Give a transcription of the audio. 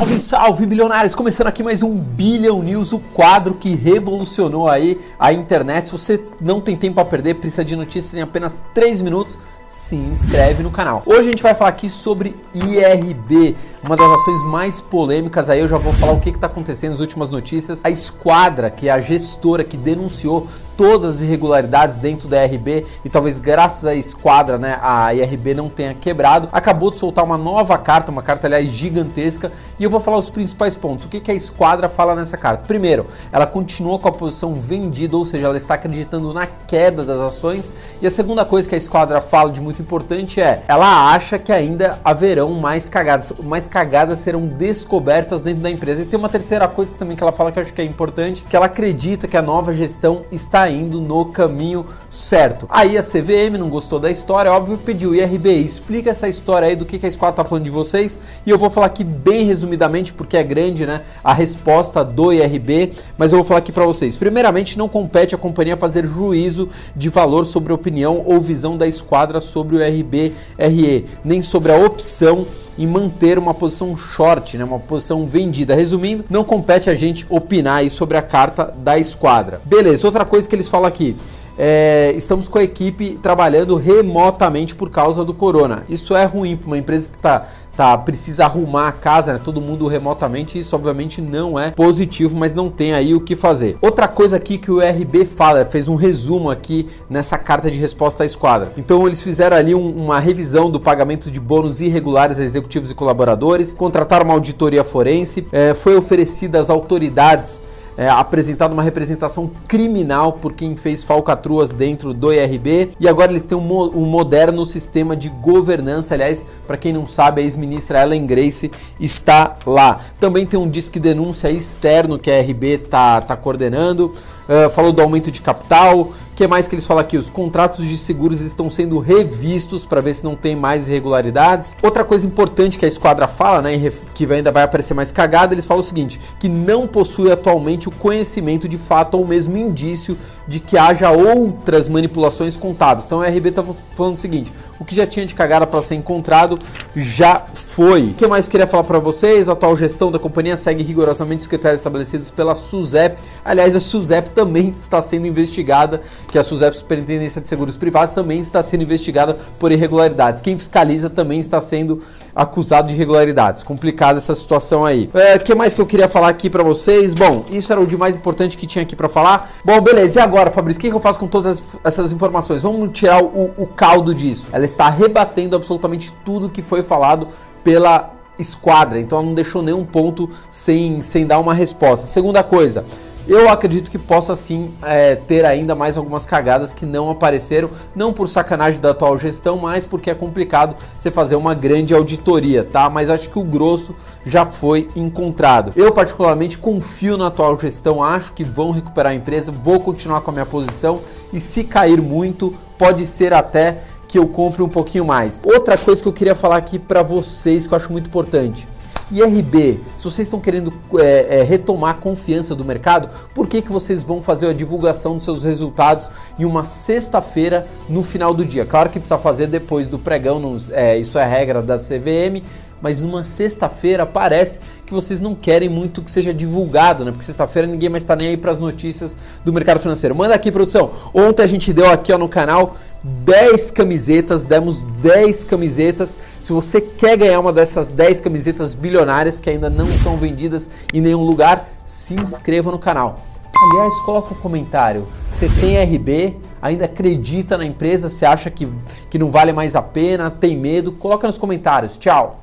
Salve, salve, bilionários! Começando aqui mais um Billion News, o quadro que revolucionou aí a internet. Se você não tem tempo a perder, precisa de notícias em apenas 3 minutos, se inscreve no canal. Hoje a gente vai falar aqui sobre IRB, uma das ações mais polêmicas. Aí eu já vou falar o que está acontecendo nas últimas notícias. A Esquadra, que é a gestora que denunciou todas as irregularidades dentro da IRB e talvez graças à Esquadra, né, a IRB não tenha quebrado, acabou de soltar uma nova carta, uma carta aliás gigantesca, e eu vou falar os principais pontos. O que, que a Esquadra fala nessa carta? Primeiro, ela continua com a posição vendida, ou seja, ela está acreditando na queda das ações. E a segunda coisa que a Esquadra fala de muito importante é, ela acha que ainda haverão mais cagadas, mais cagadas serão descobertas dentro da empresa. E tem uma terceira coisa também que ela fala que eu acho que é importante, que ela acredita que a nova gestão está indo no caminho certo. Aí a CVM não gostou da história, óbvio, pediu IRB, explica essa história aí do que, que a Squad tá falando de vocês, e eu vou falar aqui bem resumidamente, porque é grande, né, a resposta do IRB, mas eu vou falar aqui para vocês. Primeiramente, não compete a companhia fazer juízo de valor sobre opinião ou visão da esquadra sobre o RBRE, nem sobre a opção em manter uma posição short, né, uma posição vendida. Resumindo, não compete a gente opinar aí sobre a carta da esquadra. Beleza, outra coisa que eles falam aqui. É, estamos com a equipe trabalhando remotamente por causa do corona. Isso é ruim para uma empresa que está tá, precisa arrumar a casa, né? Todo mundo remotamente, isso obviamente não é positivo, mas não tem aí o que fazer. Outra coisa aqui que o RB fala, fez um resumo aqui nessa carta de resposta à esquadra. Então eles fizeram ali um, uma revisão do pagamento de bônus irregulares a executivos e colaboradores, contrataram uma auditoria forense, é, foi oferecida às autoridades é, apresentado uma representação criminal por quem fez falcatruas dentro do IRB e agora eles têm um, mo um moderno sistema de governança. Aliás, para quem não sabe, a ex-ministra Ellen Grace está lá. Também tem um disque denúncia externo que a IRB está tá coordenando. Uh, falou do aumento de capital, que mais que eles falam aqui? Os contratos de seguros estão sendo revistos para ver se não tem mais irregularidades. Outra coisa importante que a esquadra fala, né, que ainda vai aparecer mais cagada, eles falam o seguinte: que não possui atualmente o conhecimento de fato ou mesmo indício de que haja outras manipulações contábeis. Então a RB está falando o seguinte: o que já tinha de cagada para ser encontrado já foi. O que mais queria falar para vocês? A atual gestão da companhia segue rigorosamente os critérios estabelecidos pela SUSEP. Aliás, a SUSEP também está sendo investigada que a SUSEP, Superintendência de Seguros Privados, também está sendo investigada por irregularidades. Quem fiscaliza também está sendo acusado de irregularidades. Complicada essa situação aí. O é, que mais que eu queria falar aqui para vocês? Bom, isso era o de mais importante que tinha aqui para falar. Bom, beleza. E agora, Fabrício, o que, eu faço com todas essas informações? Vamos tirar o, o caldo disso. Ela está rebatendo absolutamente tudo que foi falado pela esquadra, então ela não deixou nenhum ponto sem, sem dar uma resposta. Segunda coisa, eu acredito que possa sim é, ter ainda mais algumas cagadas que não apareceram, não por sacanagem da atual gestão, mas porque é complicado você fazer uma grande auditoria, tá? Mas acho que o grosso já foi encontrado. Eu particularmente confio na atual gestão, acho que vão recuperar a empresa, vou continuar com a minha posição e se cair muito, pode ser até que eu compre um pouquinho mais. Outra coisa que eu queria falar aqui para vocês que eu acho muito importante. IRB, se vocês estão querendo é, é, retomar a confiança do mercado, por que, que vocês vão fazer a divulgação dos seus resultados em uma sexta-feira no final do dia? Claro que precisa fazer depois do pregão, nos, é, isso é regra da CVM, mas numa sexta-feira parece que vocês não querem muito que seja divulgado, né? Porque sexta-feira ninguém mais está nem aí para as notícias do mercado financeiro. Manda aqui, produção. Ontem a gente deu aqui ó, no canal 10 camisetas, demos 10 camisetas. Se você quer ganhar uma dessas 10 camisetas bilionárias que ainda não são vendidas em nenhum lugar, se inscreva no canal. Aliás, coloca um comentário. Você tem RB, ainda acredita na empresa, você acha que, que não vale mais a pena, tem medo? Coloca nos comentários. Tchau!